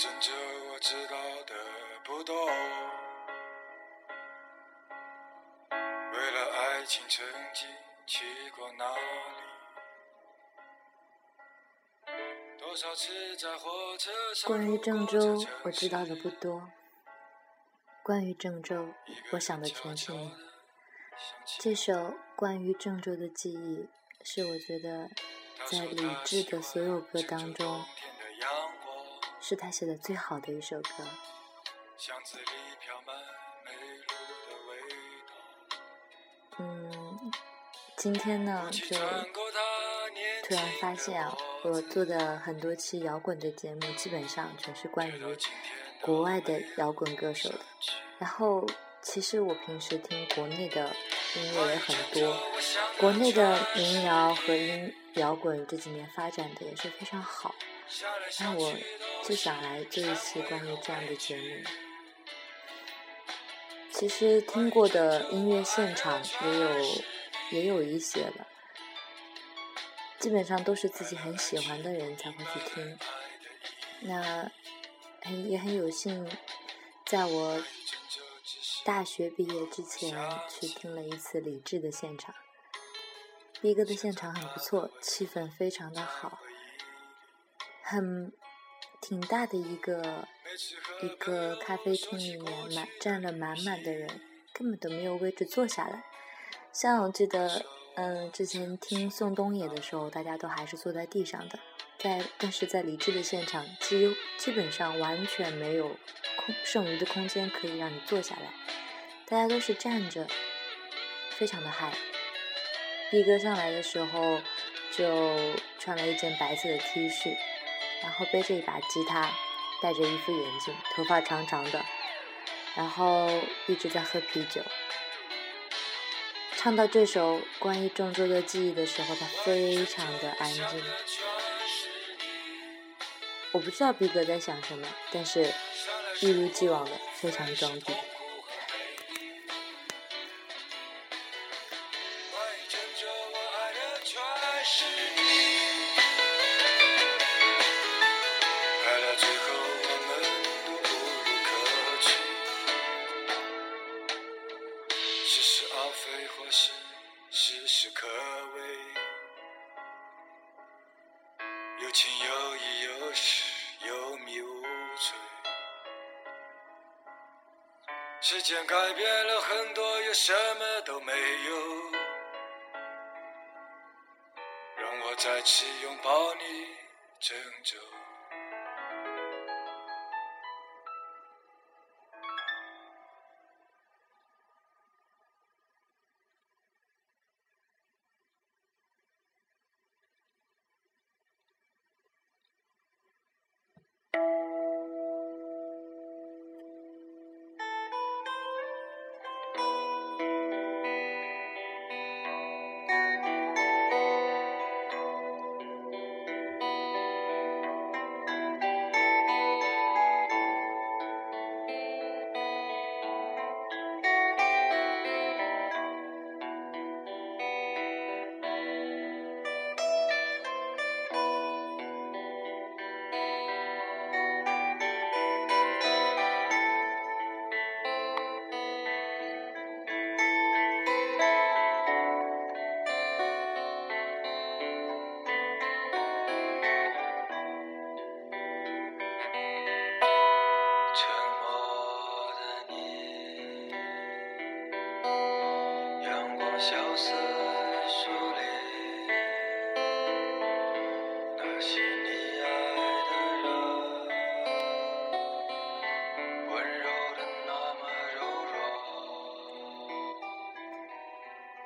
郑州，我知道的不多。为了爱情，曾经去过哪里？多少次在火车上关于郑州我知道的不多。关于郑州，我想的全是你。这首关于郑州的记忆，是我觉得在李志的所有歌当中，是他写的最好的一首歌。巷子里飘满美露的味道。嗯，今天呢，就突然发现啊，我做的很多期摇滚的节目，基本上全是关于国外的摇滚歌手的。然后，其实我平时听国内的音乐也很多，国内的民谣和音摇滚这几年发展的也是非常好。那我就想来做一期关于这样的节目。其实听过的音乐现场也有也有一些了，基本上都是自己很喜欢的人才会去听。那很也很有幸，在我大学毕业之前去听了一次李志的现场。逼哥的现场很不错，气氛非常的好，很挺大的一个一个咖啡厅里面满站了满满的人，根本都没有位置坐下来。像我记得，嗯，之前听宋冬野的时候，大家都还是坐在地上的，在但是在李志的现场，基基本上完全没有空剩余的空间可以让你坐下来，大家都是站着，非常的嗨。逼哥上来的时候，就穿了一件白色的 T 恤，然后背着一把吉他，戴着一副眼镜，头发长长的，然后一直在喝啤酒。唱到这首关于郑州的记忆的时候，他非常的安静。我不知道逼哥在想什么，但是一如既往的非常装逼。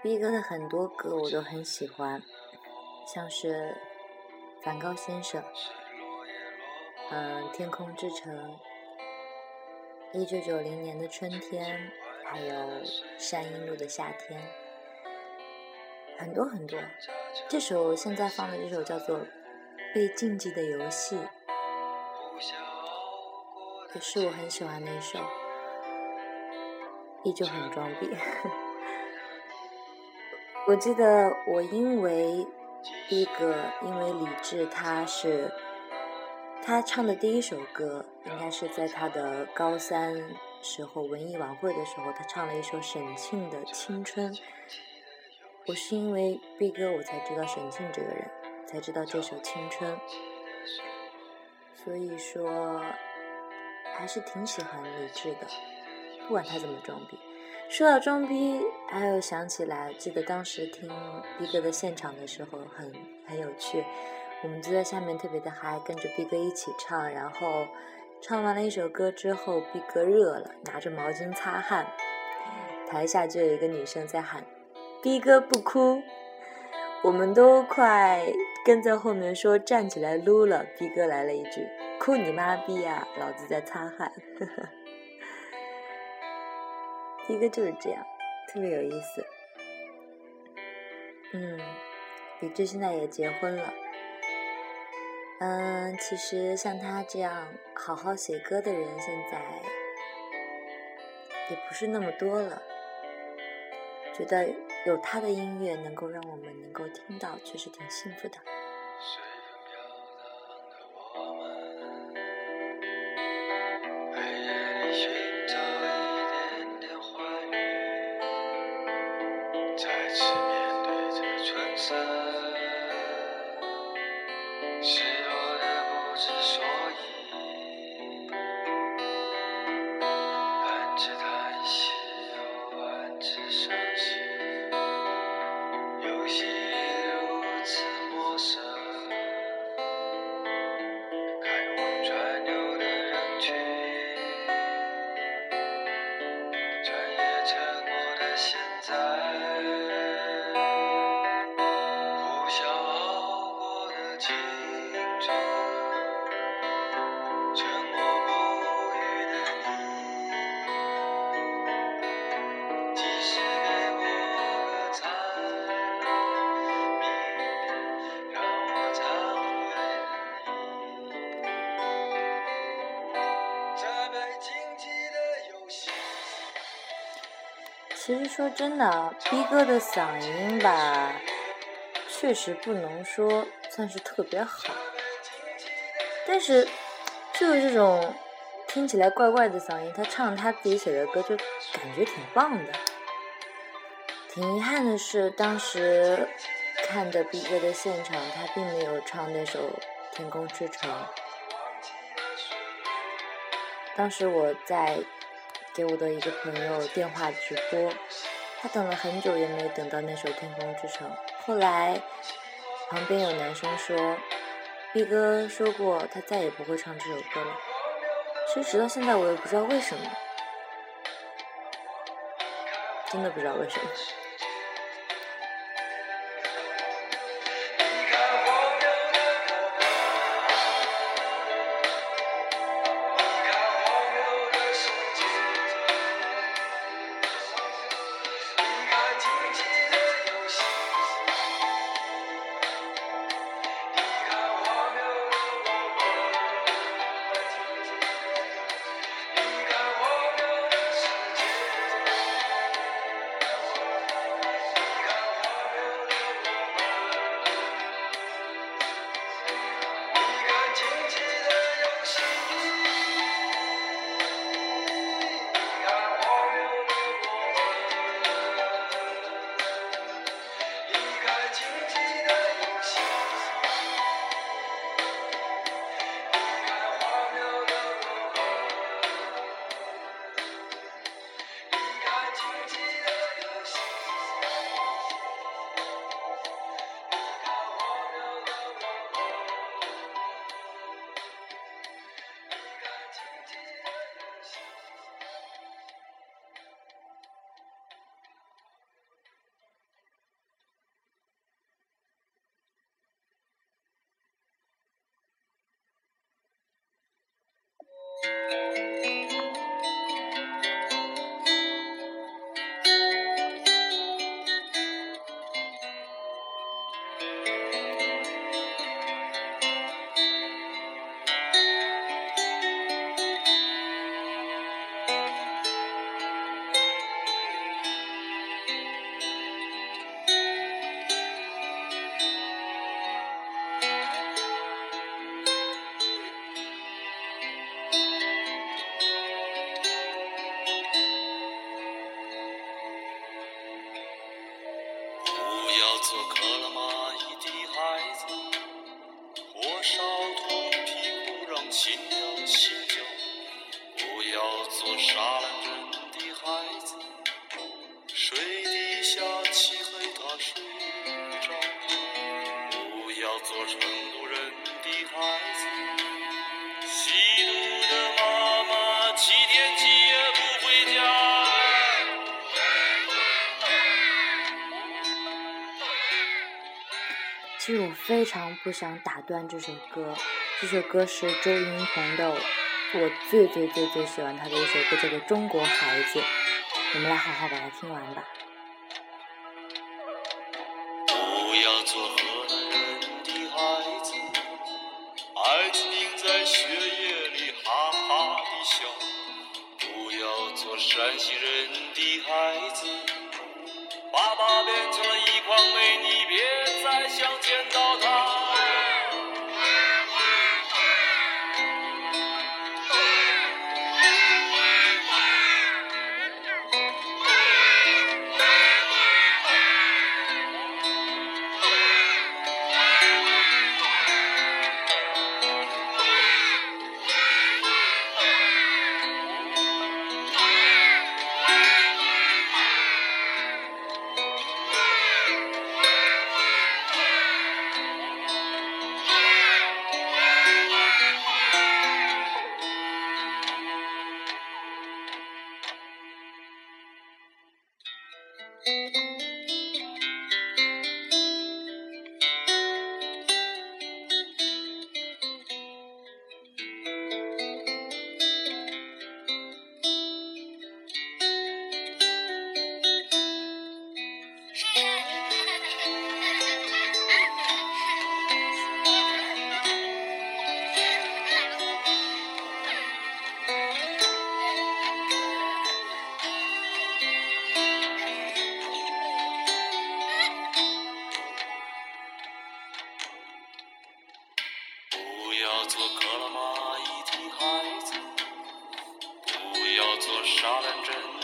逼哥的很多歌我都很喜欢，像是《梵高先生》，嗯，《天空之城》，一九九零年的春天，还有山阴路的夏天，很多很多。这首现在放的这首叫做《被禁忌的游戏》，也是我很喜欢的一首，依旧很装逼。我记得我因为逼哥，因为李志他是他唱的第一首歌应该是在他的高三时候文艺晚会的时候，他唱了一首沈庆的《青春》。我是因为毕哥我才知道沈庆这个人，才知道这首《青春》。所以说，还是挺喜欢李志的，不管他怎么装逼。说到装逼，还有想起来，记得当时听逼哥的现场的时候，很很有趣。我们就在下面特别的嗨，跟着逼哥一起唱。然后唱完了一首歌之后，逼哥热了，拿着毛巾擦汗。台下就有一个女生在喊：“逼哥不哭。”我们都快跟在后面说站起来撸了，逼哥来了一句：“哭你妈逼啊，老子在擦汗。”呵 呵逼哥就是这样，特别有意思。嗯，李志现在也结婚了。嗯，其实像他这样好好写歌的人，现在也不是那么多了。觉得有他的音乐能够让我们能够听到，确实挺幸福的。其说真的，逼哥的嗓音吧，确实不能说算是特别好，但是就是这种听起来怪怪的嗓音，他唱他自己写的歌就感觉挺棒的。挺遗憾的是，当时看的逼哥的现场，他并没有唱那首《天空之城》。当时我在。给我的一个朋友电话直播，他等了很久也没等到那首《天空之城》。后来旁边有男生说，B 哥说过他再也不会唱这首歌了。其实直到现在我也不知道为什么，真的不知道为什么。其实我非常不想打断这首歌，这首歌是周云鹏的，我最最最最喜欢他的一首歌，叫做《中国孩子》，我们来好好把它听完吧。要做沙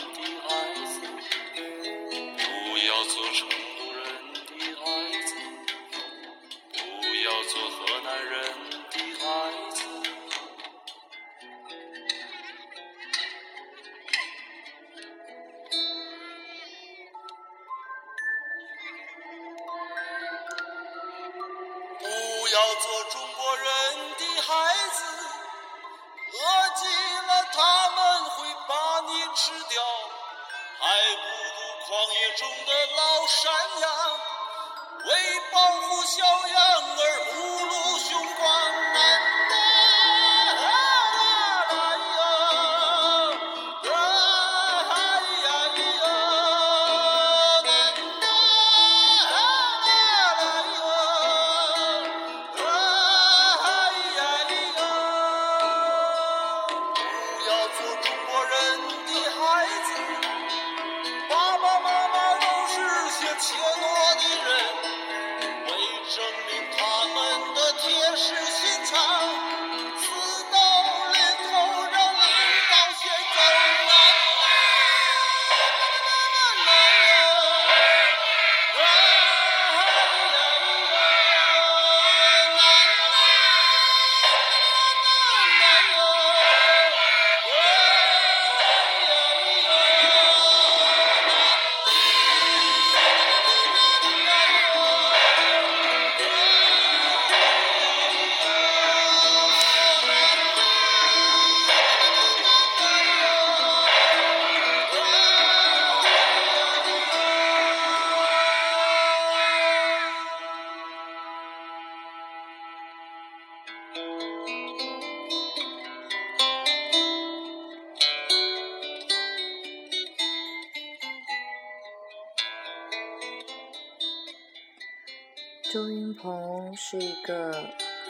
鹏是一个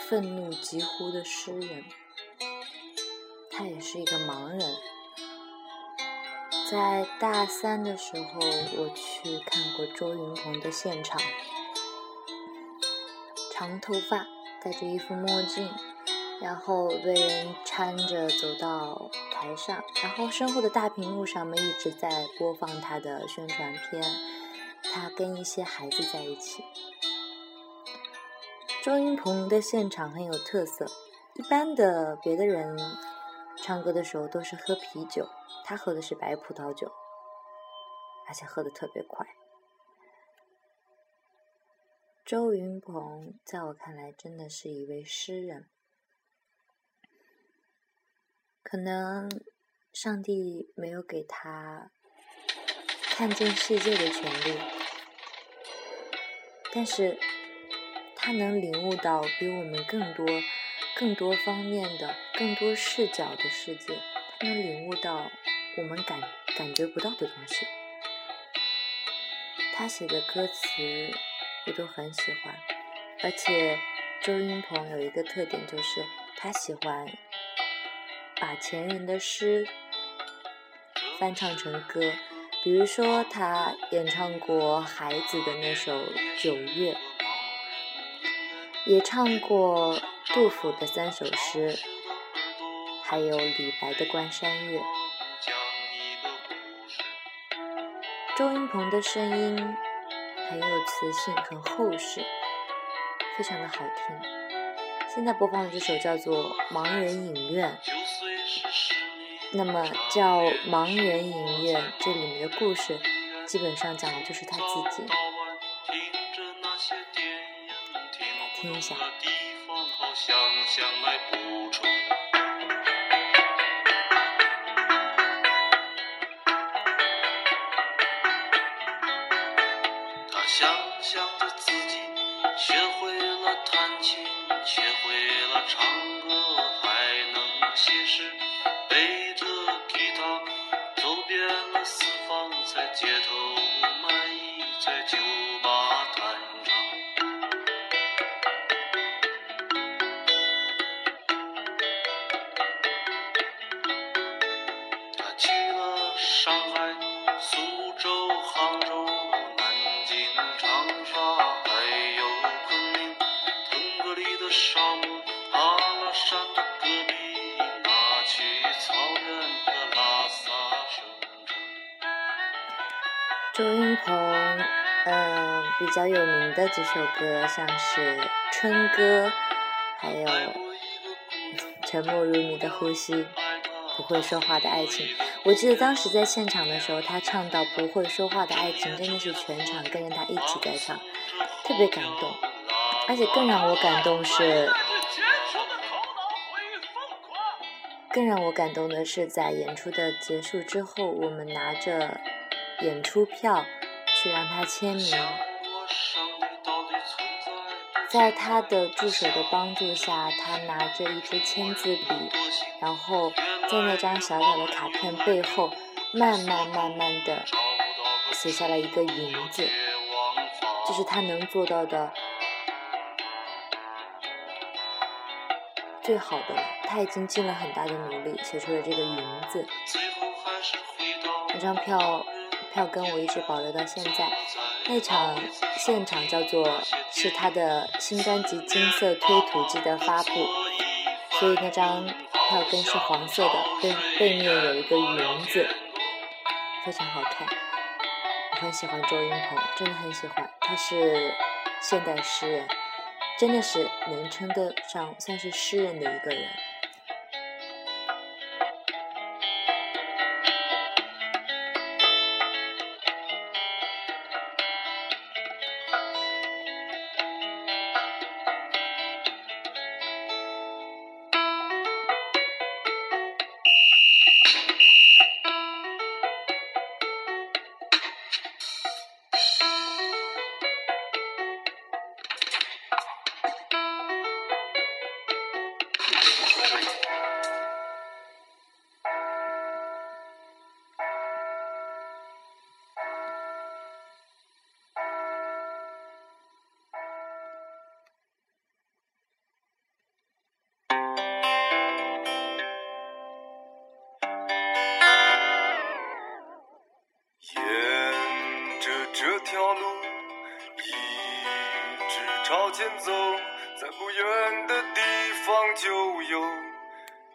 愤怒疾呼的诗人，他也是一个盲人。在大三的时候，我去看过周云鹏的现场，长头发，戴着一副墨镜，然后被人搀着走到台上，然后身后的大屏幕上面一直在播放他的宣传片。他跟一些孩子在一起。周云鹏的现场很有特色，一般的别的人唱歌的时候都是喝啤酒，他喝的是白葡萄酒，而且喝的特别快。周云鹏在我看来真的是一位诗人，可能上帝没有给他看见世界的权利，但是。他能领悟到比我们更多、更多方面的、更多视角的世界，他能领悟到我们感感觉不到的东西。他写的歌词我都很喜欢，而且周云鹏有一个特点，就是他喜欢把前人的诗翻唱成歌，比如说他演唱过孩子的那首《九月》。也唱过杜甫的三首诗，还有李白的《关山月》。周云鹏的声音很有磁性，很厚实，非常的好听。现在播放的这首叫做《盲人影院》，那么叫《盲人影院》这里面的故事，基本上讲的就是他自己。听一下。他想象着自己学会了弹琴，比较有名的几首歌，像是《春歌》，还有《沉默如你的呼吸》，不会说话的爱情。我记得当时在现场的时候，他唱到《不会说话的爱情》，真的是全场跟着他一起在唱，特别感动。而且更让我感动是，更让我感动的是，在演出的结束之后，我们拿着。演出票去让他签名，在他的助手的帮助下，他拿着一支签字笔，然后在那张小小的卡片背后，慢慢慢慢的写下了一个“云”字，这是他能做到的最好的了。他已经尽了很大的努力，写出了这个“云”字。那张票。票根我一直保留到现在。那场现场叫做是他的新专辑《金色推土机》的发布，所以那张票根是黄色的，背背面有一个云字，非常好看。我很喜欢周云鹏，真的很喜欢，他是现代诗人，真的是能称得上算是诗人的一个人。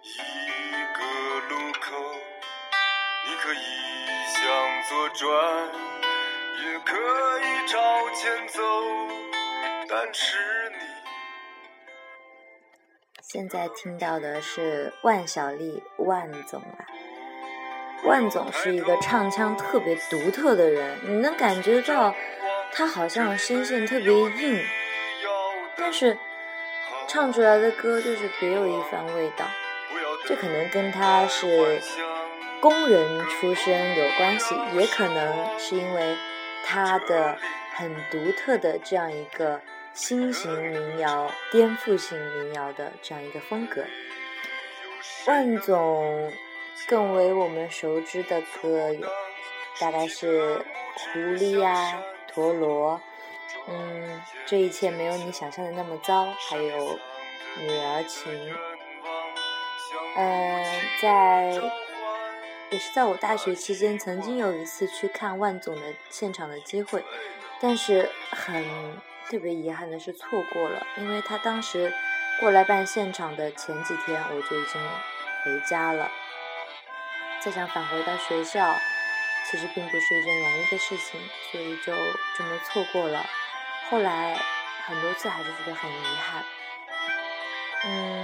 一个路口，你可以向左转，也可以朝前走，但是你。现在听到的是万晓利，万总啊。万总是一个唱腔特别独特的人，你能感觉到他好像声线特别硬，但是唱出来的歌就是别有一番味道。这可能跟他是工人出身有关系，也可能是因为他的很独特的这样一个新型民谣、颠覆性民谣的这样一个风格。万总。更为我们熟知的歌有，大概是《狐狸》呀，《陀螺》，嗯，这一切没有你想象的那么糟，还有《女儿情》。嗯，在也是在我大学期间，曾经有一次去看万总的现场的机会，但是很特别遗憾的是错过了，因为他当时过来办现场的前几天，我就已经回家了。再想返回到学校，其实并不是一件容易的事情，所以就这么错过了。后来很多次还是觉得很遗憾。嗯，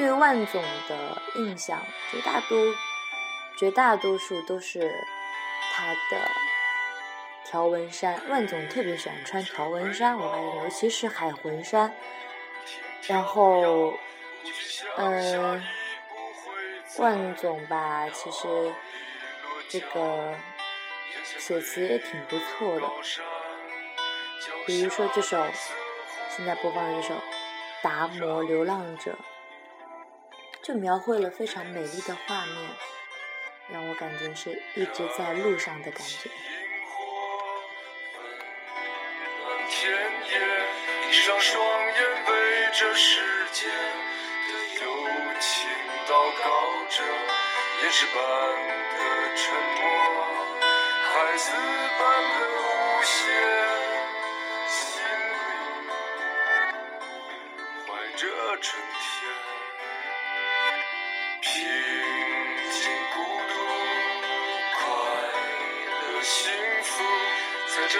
对万总的印象，绝大多绝大多数都是他的条纹衫。万总特别喜欢穿条纹衫，我发现，尤其是海魂衫。然后，嗯。万总吧，其实这个写词也挺不错的，比如说这首现在播放的这首《达摩流浪者》，就描绘了非常美丽的画面，让我感觉是一直在路上的感觉。祷告着，岩石般的沉默，孩子般的无邪，心里怀着春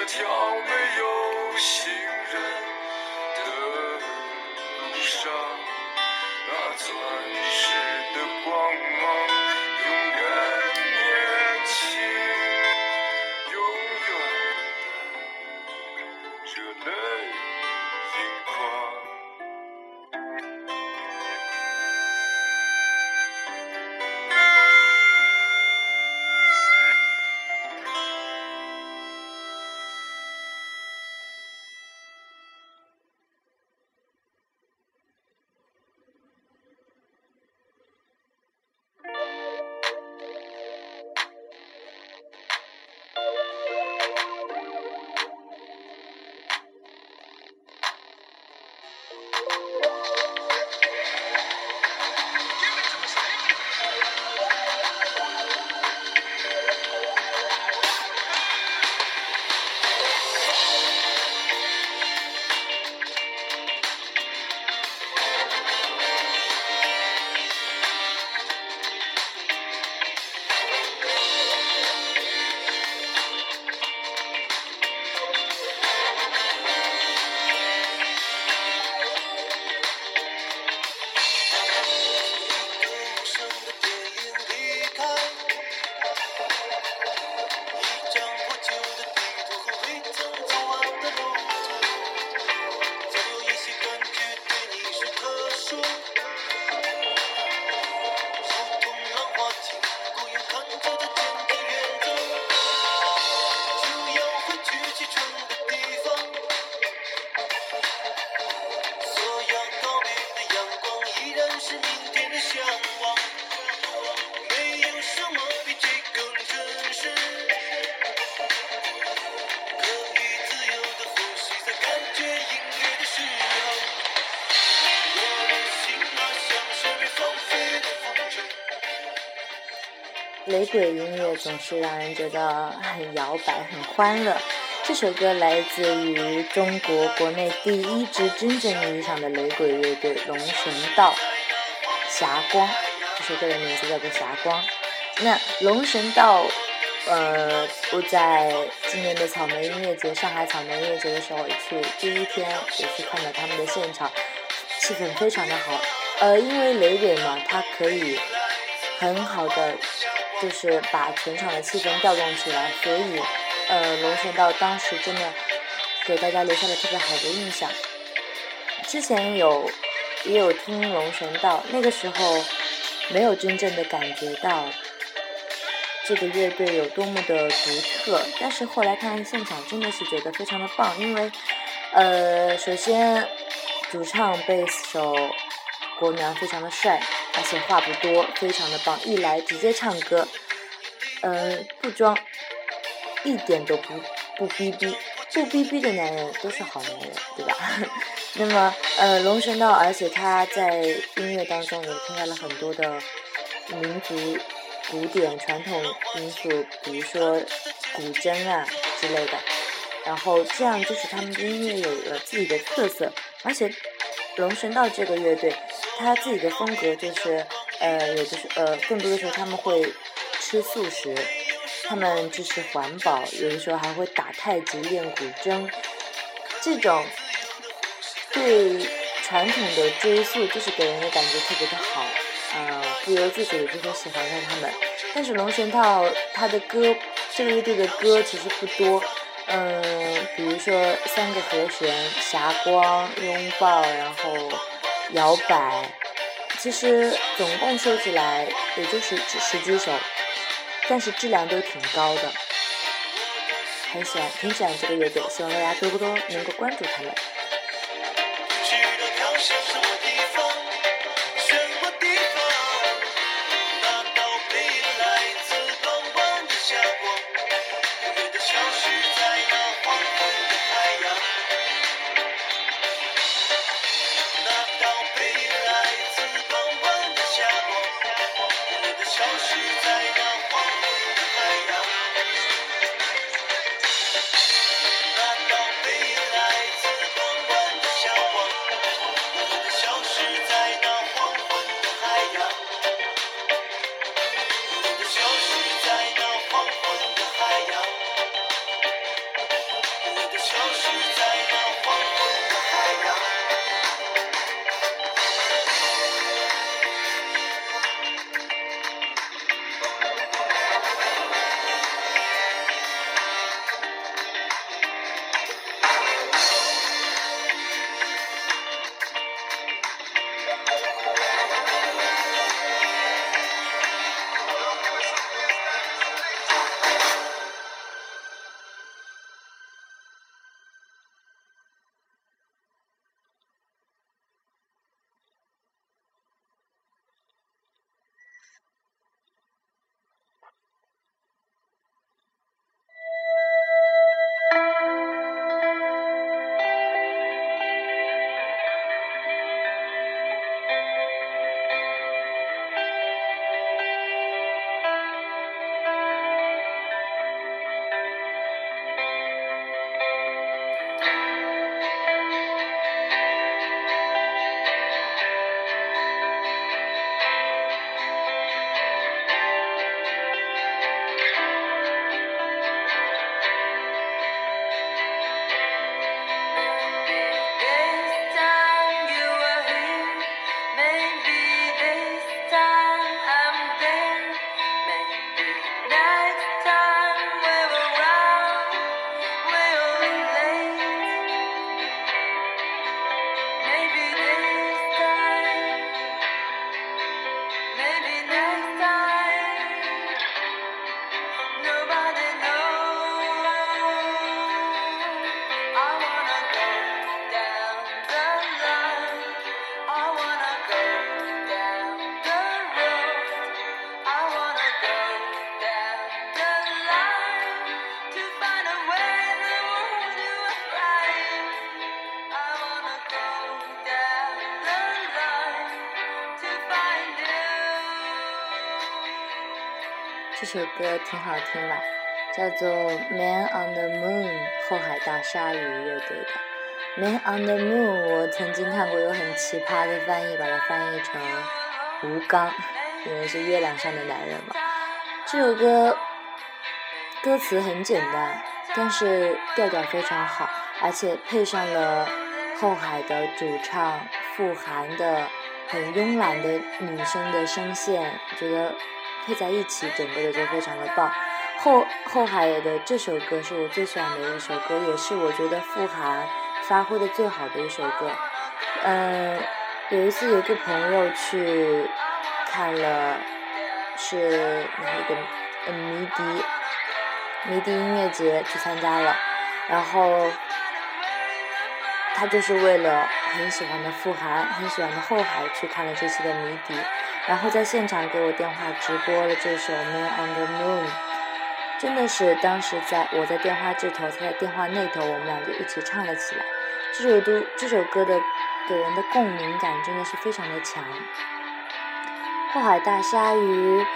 这条没有行人鬼音乐总是让人觉得很摇摆、很欢乐。这首歌来自于中国国内第一支真正意义上的雷鬼乐队龙神道，《霞光》。这首歌的名字叫做《霞光》。那龙神道呃，我在今年的草莓音乐节，上海草莓音乐节的时候去，第一天也去看到他们的现场，气氛非常的好。呃，因为雷鬼嘛，它可以很好的就是把全场的气氛调动起来，所以呃，龙神道当时真的给大家留下了特别好的印象。之前有也有听龙神道，那个时候没有真正的感觉到。这个乐队有多么的独特，但是后来看现场真的是觉得非常的棒，因为，呃，首先主唱贝斯手国苗非常的帅，而且话不多，非常的棒，一来直接唱歌，嗯，不装，一点都不不逼逼，不逼逼的男人都是好男人，对吧？那么，呃，龙神道，而且他在音乐当中也添加了很多的民族。古典传统因素，比如说古筝啊之类的，然后这样就使他们的音乐有了自己的特色。而且龙神道这个乐队，他自己的风格就是，呃，有的是呃，更多的时候他们会吃素食，他们支持环保，有的时候还会打太极、练古筝。这种对传统的追溯，就是给人的感觉特别的好。呃，不由自主的就会喜欢上他们。但是龙神套他的歌，这个乐队的歌其实不多。嗯，比如说三个和弦、霞光、拥抱，然后摇摆，其实总共收起来也就是十几首，但是质量都挺高的。很喜欢，挺喜欢这个乐队，希望大家多多能够关注他们。这首歌挺好听吧，叫做《Man on the Moon》后海大鲨鱼乐队的《Man on the Moon》。我曾经看过有很奇葩的翻译，把它翻译成吴刚，因为是月亮上的男人嘛。这首歌歌词很简单，但是调调非常好，而且配上了后海的主唱傅函的很慵懒的女生的声线，觉得配在一起，整个的就非常的棒。后后海的这首歌是我最喜欢的一首歌，也是我觉得傅函发挥的最好的一首歌。嗯，有一次有个朋友去看了，是哪一个？嗯，迷笛。迷笛音乐节去参加了，然后他就是为了很喜欢的傅函、很喜欢的后海去看了这期的迷笛，然后在现场给我电话直播了这首《Man on the Moon》，真的是当时在我在电话这头，他在电话那头，我们俩就一起唱了起来。这首都这首歌的给人的共鸣感真的是非常的强。后海大鲨鱼，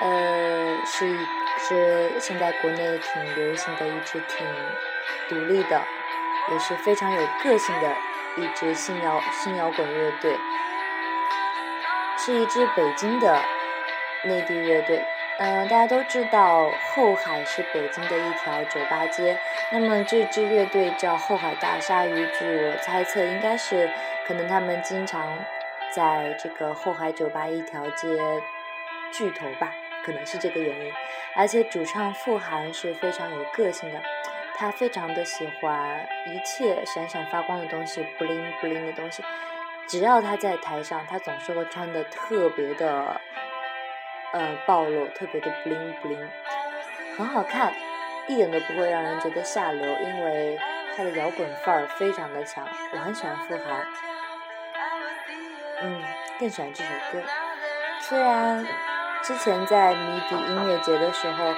呃，是一。是现在国内挺流行的一支挺独立的，也是非常有个性的一支新摇新摇滚乐队，是一支北京的内地乐队。嗯，大家都知道后海是北京的一条酒吧街，那么这支乐队叫后海大鲨鱼，据我猜测应该是可能他们经常在这个后海酒吧一条街聚头吧。可能是这个原因，而且主唱傅函是非常有个性的，他非常的喜欢一切闪闪发光的东西，不灵不灵的东西。只要他在台上，他总是会穿的特别的，呃，暴露，特别的不灵不灵，很好看，一点都不会让人觉得下流，因为他的摇滚范儿非常的强。我很喜欢傅函，嗯，更喜欢这首歌，虽然。之前在迷笛音乐节的时候，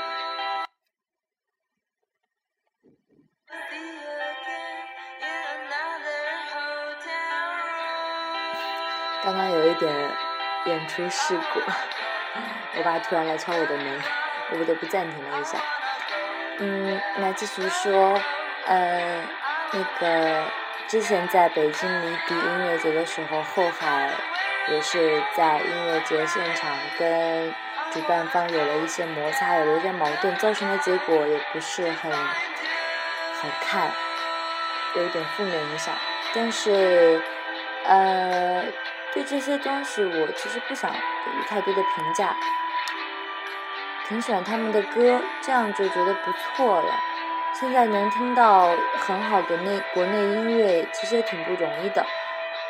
刚刚有一点演出事故，我爸突然来敲我的门，我不得不暂停了一下。嗯，那继续说，呃，那个之前在北京迷笛音乐节的时候，后海。也是在音乐节现场跟主办方有了一些摩擦，有了一些矛盾，造成的结果也不是很好看，有一点负面影响。但是，呃，对这些东西我其实不想给予太多的评价，挺喜欢他们的歌，这样就觉得不错了。现在能听到很好的内国内音乐，其实也挺不容易的。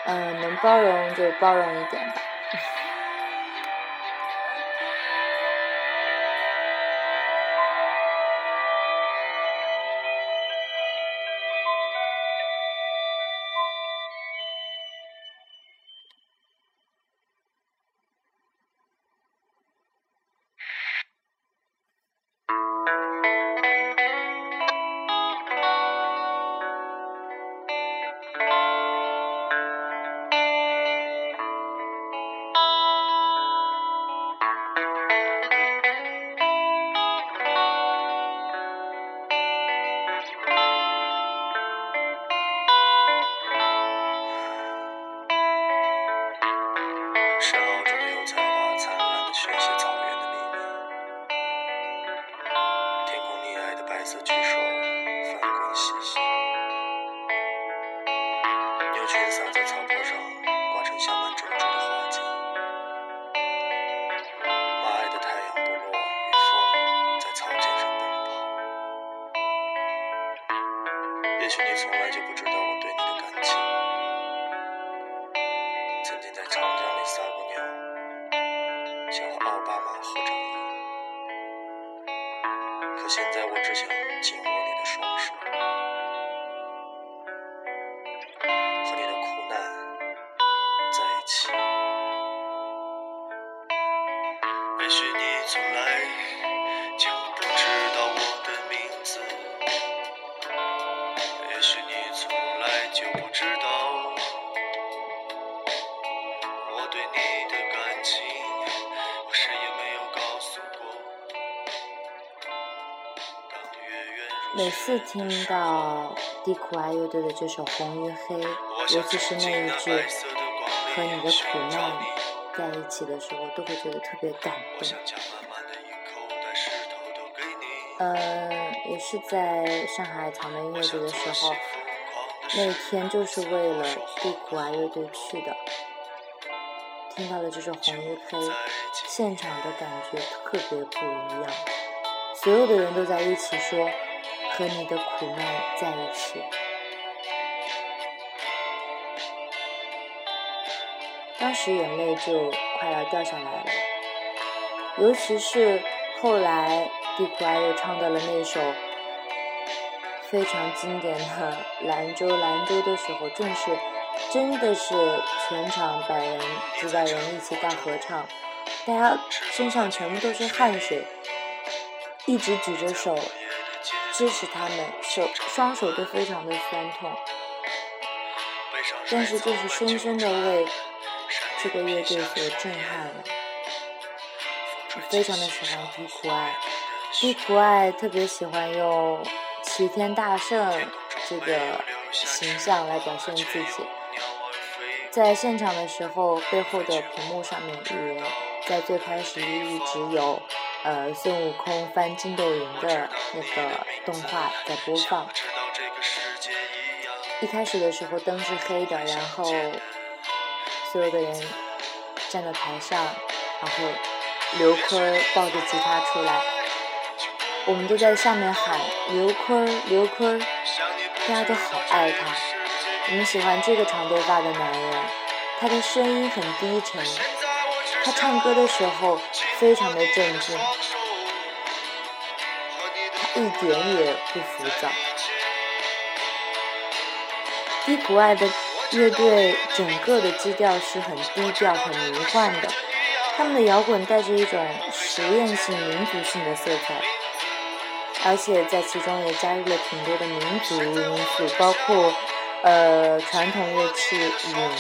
嗯，能包容就包容一点吧。次听到地苦爱乐队的这首《红与黑》，尤其是那一句“和你的苦难在一起”的时候，都会觉得特别感动。嗯，也是在上海草莓音乐节的时候，那天就是为了地苦爱乐队去的。听到了这首《红与黑》，现场的感觉特别不一样，所有的人都在一起说和你的苦难在一起。当时眼泪就快要掉下来了，尤其是后来地苦爱又唱到了那首非常经典的《兰州兰州》的时候，正是真的是全场百人几百人一起大合唱，大家身上全部都是汗水，一直举着手支持他们，手双手都非常的酸痛，但是就是深深的为。这个乐队所震撼了，我非常的喜欢低苦爱，低苦爱特别喜欢用齐天大圣这个形象来表现自己，在现场的时候，背后的屏幕上面也在最开始一直有呃孙悟空翻筋斗云的那个动画在播放，一开始的时候灯是黑的，然后。所有的人站在台上，然后刘坤抱着吉他出来，我们都在下面喊刘坤，刘坤，大家都好爱他。我们喜欢这个长头发的男人，他的声音很低沉，他唱歌的时候非常的镇静，他一点也不浮躁。低谷爱的。乐队整个的基调是很低调、很迷幻的，他们的摇滚带着一种实验性、民族性的色彩，而且在其中也加入了挺多的民族因素，包括呃传统乐器铃、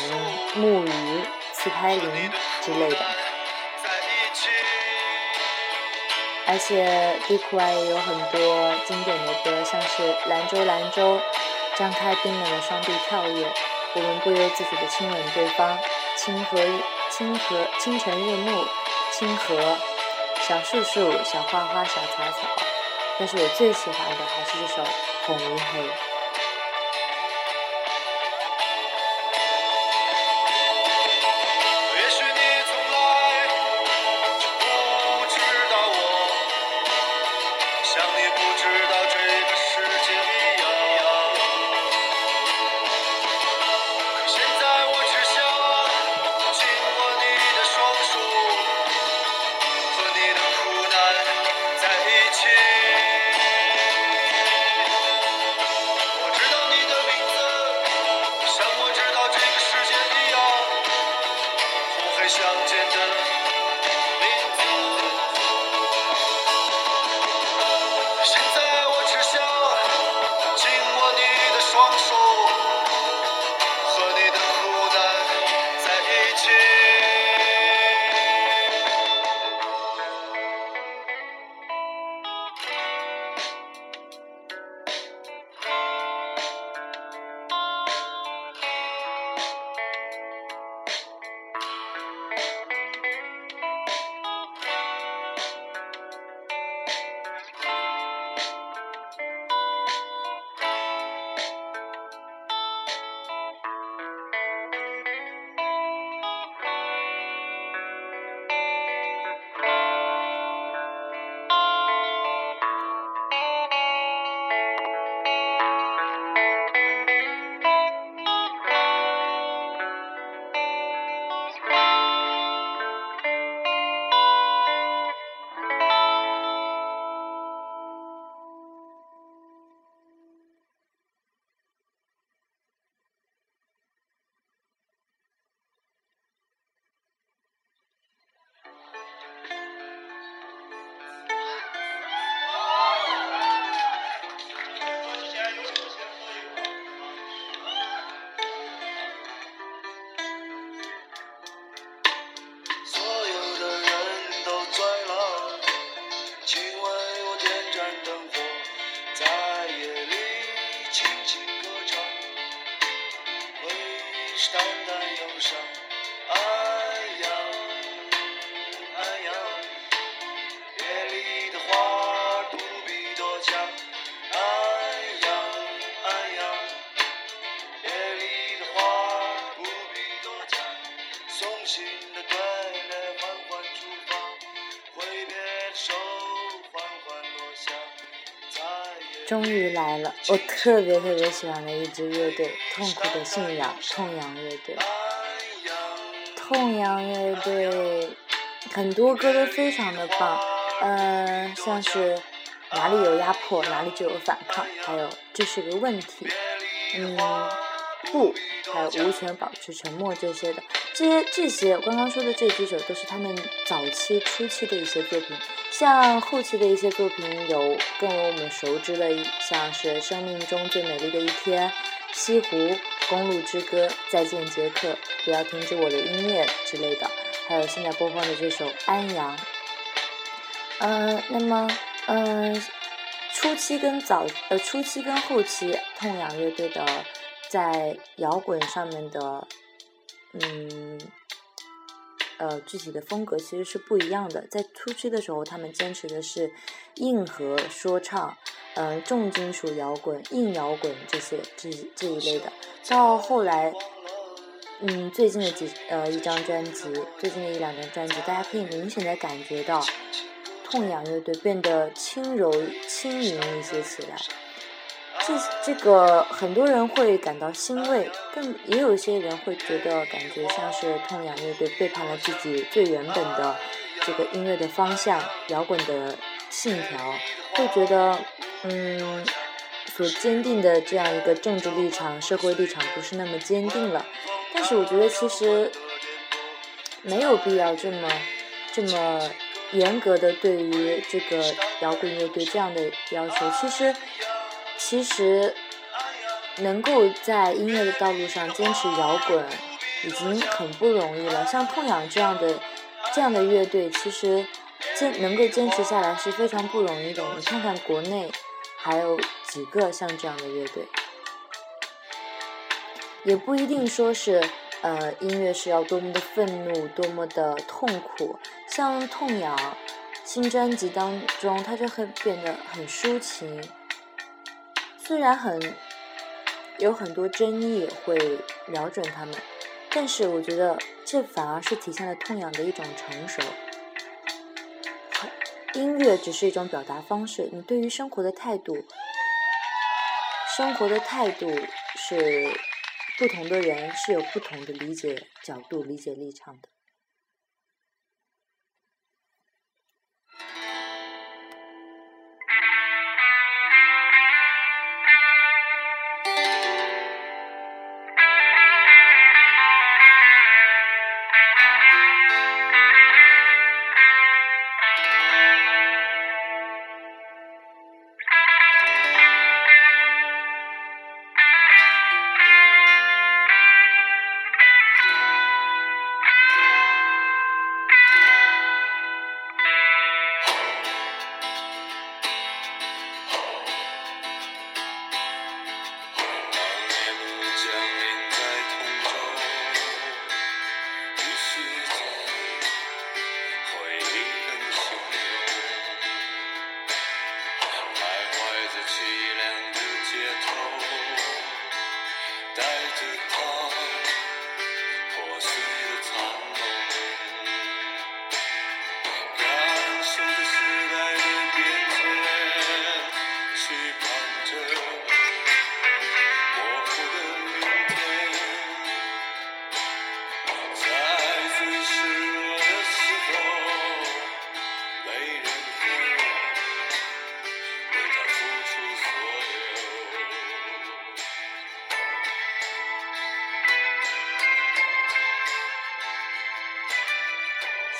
木鱼、磁拍铃之类的。而且地库爱也有很多经典的歌，像是《兰州兰州》，张开冰冷的双臂跳跃。我们不由自主的亲吻对方，清河清河清晨日暮，清河小树树小花花小草草，但是我最喜欢的还是这首红与黑。终于来了！我特别特别喜欢的一支乐队——痛苦的信仰——痛仰乐队。痛仰乐队很多歌都非常的棒，嗯，像是哪里有压迫，哪里就有反抗，还有这是个问题，嗯，不，还有无权保持沉默这些的。这些这些我刚刚说的这几首都是他们早期初期的一些作品，像后期的一些作品有更为我们熟知的，像是《生命中最美丽的一天》、《西湖》、《公路之歌》、《再见杰克》、《不要停止我的音乐》之类的，还有现在播放的这首《安阳》。嗯，那么嗯，初期跟早呃初期跟后期痛仰乐队的在摇滚上面的。嗯，呃，具体的风格其实是不一样的。在初期的时候，他们坚持的是硬核说唱，呃，重金属摇滚、硬摇滚这些这这一类的。到后来，嗯，最近的几呃一张专辑，最近的一两张专辑，大家可以明显的感觉到，痛仰乐队变得轻柔、轻盈一些起来。这这个很多人会感到欣慰，更也有一些人会觉得感觉像是痛仰乐队背叛了自己最原本的这个音乐的方向、摇滚的信条，会觉得嗯，所坚定的这样一个政治立场、社会立场不是那么坚定了。但是我觉得其实没有必要这么这么严格的对于这个摇滚乐队这样的要求，其实。其实，能够在音乐的道路上坚持摇滚，已经很不容易了。像痛仰这样的这样的乐队，其实坚能够坚持下来是非常不容易的。你看看国内还有几个像这样的乐队，也不一定说是呃音乐是要多么的愤怒，多么的痛苦。像痛仰新专辑当中，它就会变得很抒情。虽然很有很多争议会瞄准他们，但是我觉得这反而是体现了痛仰的一种成熟。音乐只是一种表达方式，你对于生活的态度，生活的态度是不同的人是有不同的理解角度、理解立场的。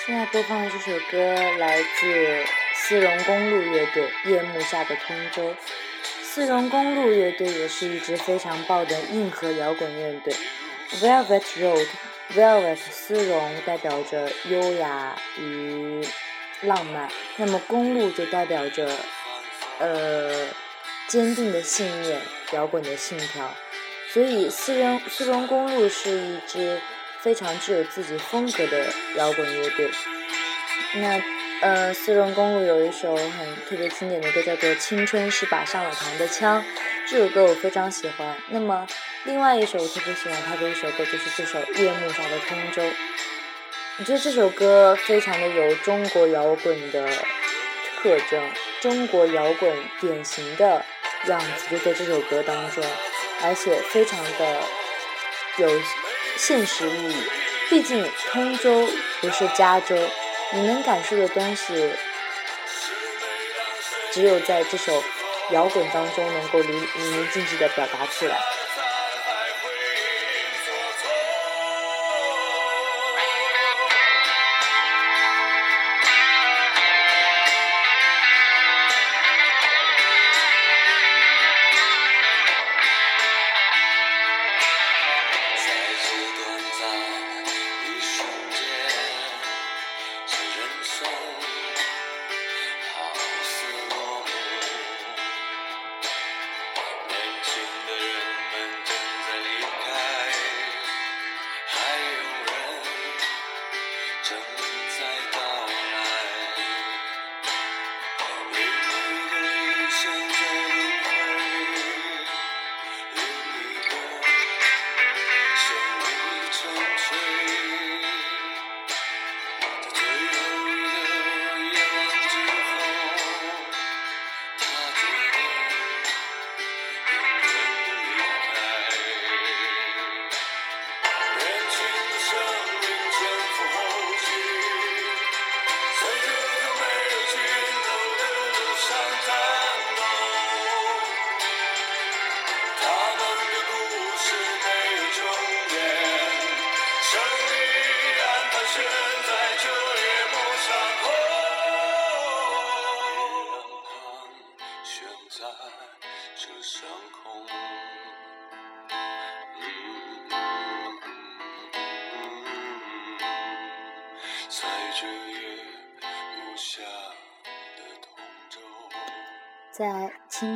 现在播放的这首歌来自丝绒公路乐队《夜幕下的通州》。丝绒公路乐队也是一支非常棒的硬核摇滚乐队。Velvet Road，Velvet 丝绒代表着优雅与浪漫，那么公路就代表着呃坚定的信念、摇滚的信条。所以丝绒丝绒公路是一支。非常具有自己风格的摇滚乐队。那，呃，丝绒公路有一首很特别经典的歌，叫做《青春是把上了膛的枪》。这首歌我非常喜欢。那么，另外一首我特别喜欢他的一首歌，就是这首《夜幕下的通州》。我觉得这首歌非常的有中国摇滚的特征，中国摇滚典型的样子就在这首歌当中，而且非常的有现实意义。毕竟通州不是加州，你能感受的东西，只有在这首摇滚当中能够淋淋漓尽致的表达出来。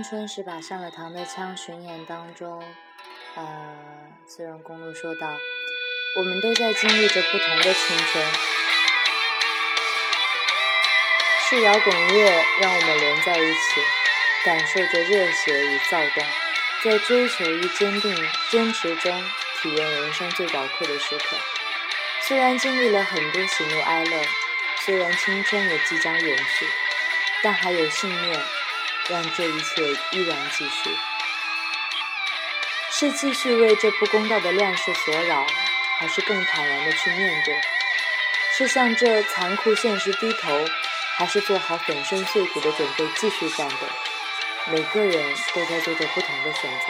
春是把上了膛的枪巡演当中，呃，自然公路说道：“我们都在经历着不同的青春，是摇滚乐让我们连在一起，感受着热血与躁动，在追求与坚定坚持中体验人生最宝贵的时刻。虽然经历了很多喜怒哀乐，虽然青春也即将远去，但还有信念。”让这一切依然继续，是继续为这不公道的乱世所扰，还是更坦然的去面对？是向这残酷现实低头，还是做好粉身碎骨的准备继续战斗？每个人都在做着不同的选择。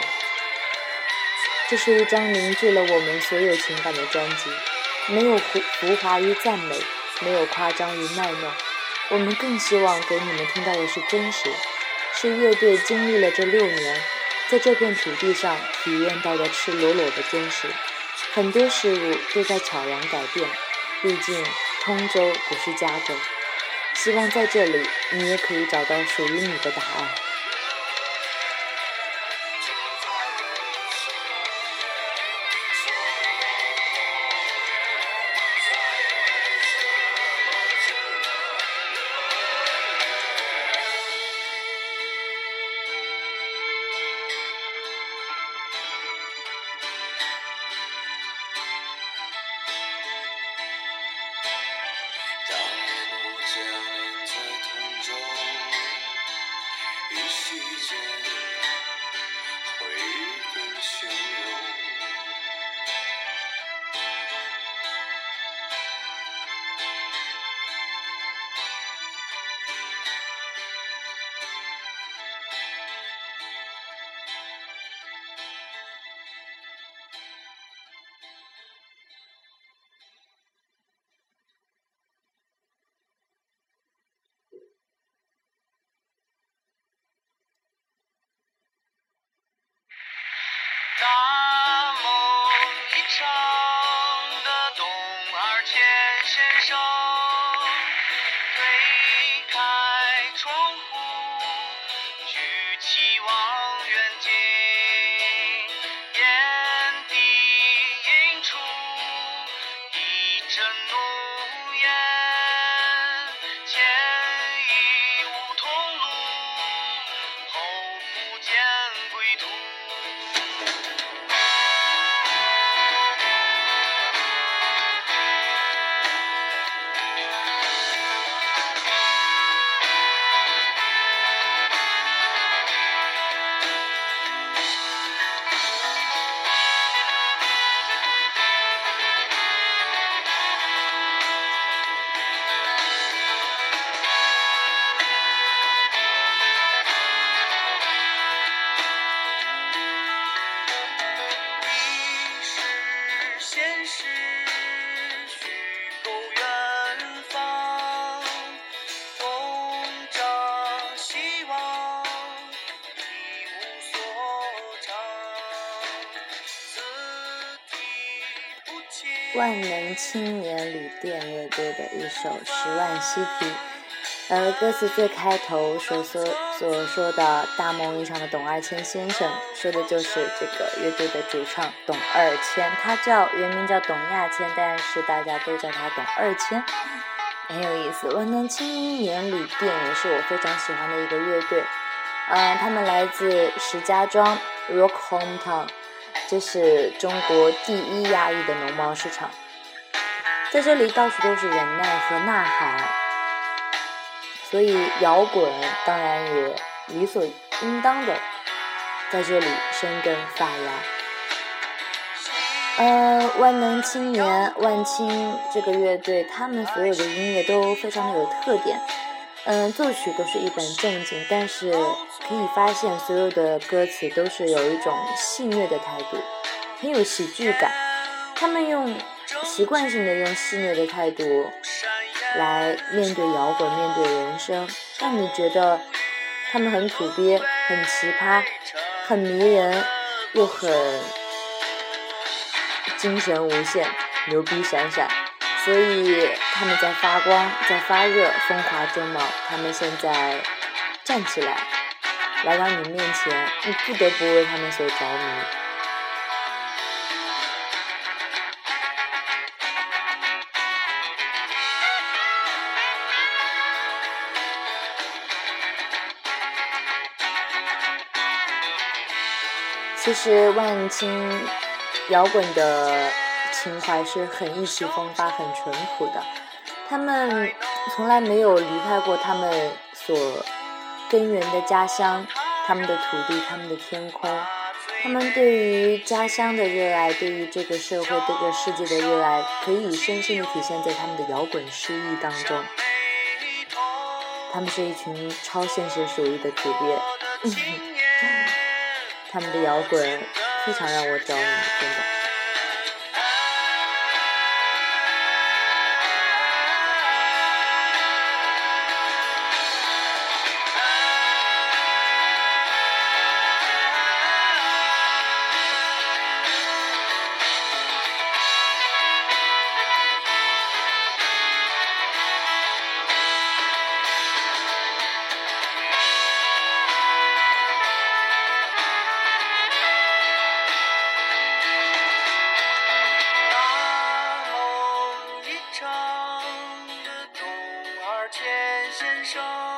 这是一张凝聚了我们所有情感的专辑，没有浮浮华与赞美，没有夸张与卖弄，我们更希望给你们听到的是真实。是乐队经历了这六年，在这片土地上体验到的赤裸裸的真实。很多事物都在悄然改变，毕竟通州不是加州。希望在这里，你也可以找到属于你的答案。歌词最开头所说所说的大梦一场的董二千先生，说的就是这个乐队的主唱董二千，他叫原名叫董亚千，但是大家都叫他董二千，很有意思。万能青年旅店也是我非常喜欢的一个乐队，嗯，他们来自石家庄 Rock Hometown，这是中国第一亚裔的农贸市场，在这里到处都是忍耐和呐喊。所以摇滚当然也理所应当的在这里生根发芽。呃，万能青年万青这个乐队，他们所有的音乐都非常的有特点。嗯，作曲都是一本正经，但是可以发现所有的歌词都是有一种戏谑的态度，很有喜剧感。他们用习惯性的用戏谑的态度。来面对摇滚，面对人生，让你觉得他们很土鳖，很奇葩，很迷人，又很精神无限，牛逼闪闪。所以他们在发光，在发热，风华正茂。他们现在站起来，来到你面前，你不得不为他们所着迷。其实万青摇滚的情怀是很意气风发、很淳朴的。他们从来没有离开过他们所根源的家乡、他们的土地、他们的天空。他们对于家乡的热爱，对于这个社会、这个世界的热爱，可以深深的体现在他们的摇滚诗意当中。他们是一群超现实主义的土鳖。他们的摇滚非常让我着迷，真的。show.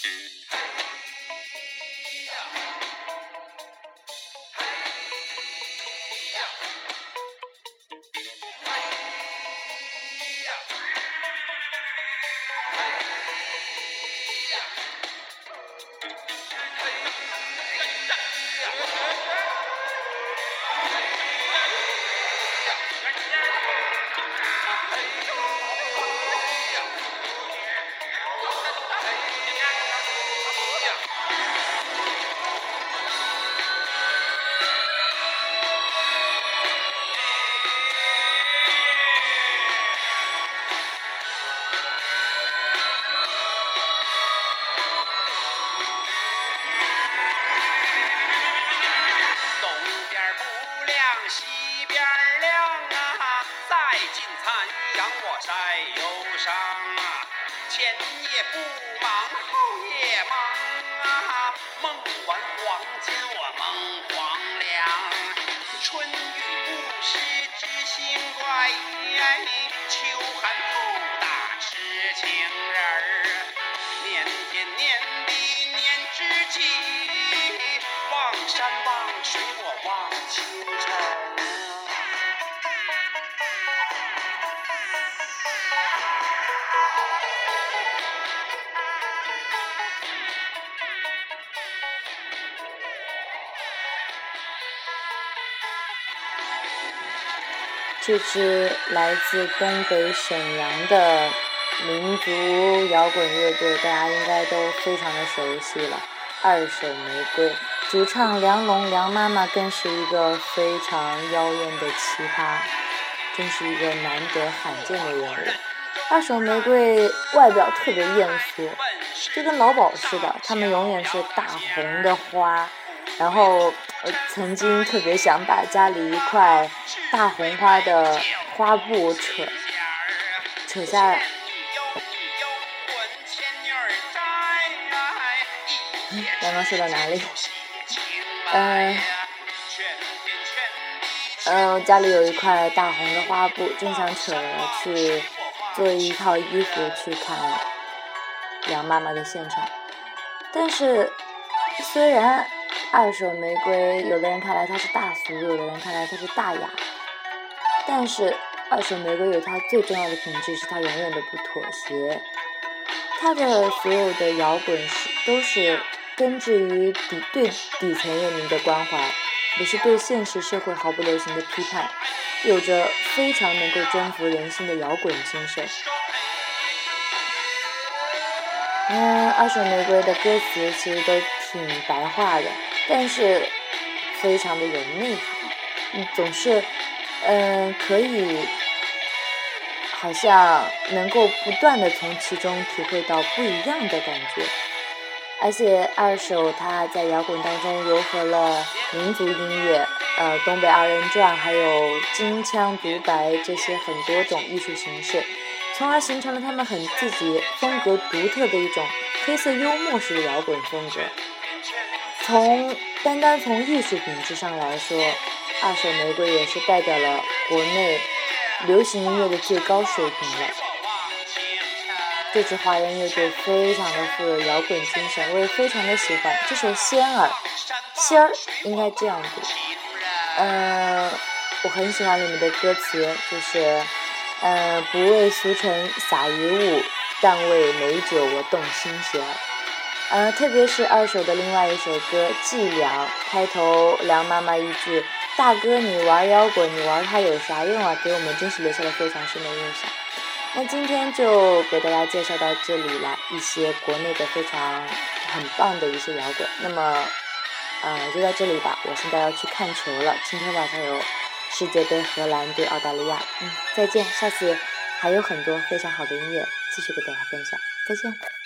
game. 这支来自东北沈阳的民族摇滚乐队，大家应该都非常的熟悉了。二手玫瑰主唱梁龙梁妈妈更是一个非常妖艳的奇葩，真是一个难得罕见的人物。二手玫瑰外表特别艳俗，就跟老鸨似的，他们永远是大红的花，然后。曾经特别想把家里一块大红花的花布扯扯下来。刚刚说到哪里？嗯，嗯，家里有一块大红的花布，正想扯去做一套衣服去看杨妈妈的现场，但是虽然。二手玫瑰，有的人看来它是大俗，有的人看来它是大雅。但是二手玫瑰有它最重要的品质，是它永远的不妥协。它的所有的摇滚是都是根植于底对底层人民的关怀，也是对现实社会毫不留情的批判，有着非常能够征服人心的摇滚精神。嗯，二手玫瑰的歌词其实都挺白话的。但是非常的有内涵，嗯总是嗯可以好像能够不断的从其中体会到不一样的感觉，而且二手它在摇滚当中融合了民族音乐、呃东北二人转，还有京腔独白这些很多种艺术形式，从而形成了他们很自己风格独特的一种黑色幽默式的摇滚风格。从单单从艺术品质上来说，二手玫瑰也是代表了国内流行音乐的最高水平了。这支华人乐队非常的富有摇滚精神，我也非常的喜欢这首《仙儿》，仙儿应该这样读。嗯，我很喜欢里面的歌词，就是嗯，不为俗尘洒一物，但为美酒我动心弦。呃，特别是二手的另外一首歌《伎俩》，开头梁妈妈一句“大哥，你玩摇滚，你玩它有啥用啊？”给我们真是留下了非常深的印象。那今天就给大家介绍到这里了，一些国内的非常很棒的一些摇滚。那么，呃，就到这里吧。我现在要去看球了，今天晚上有世界杯，荷兰对澳大利亚。嗯，再见，下次还有很多非常好的音乐继续给大家分享。再见。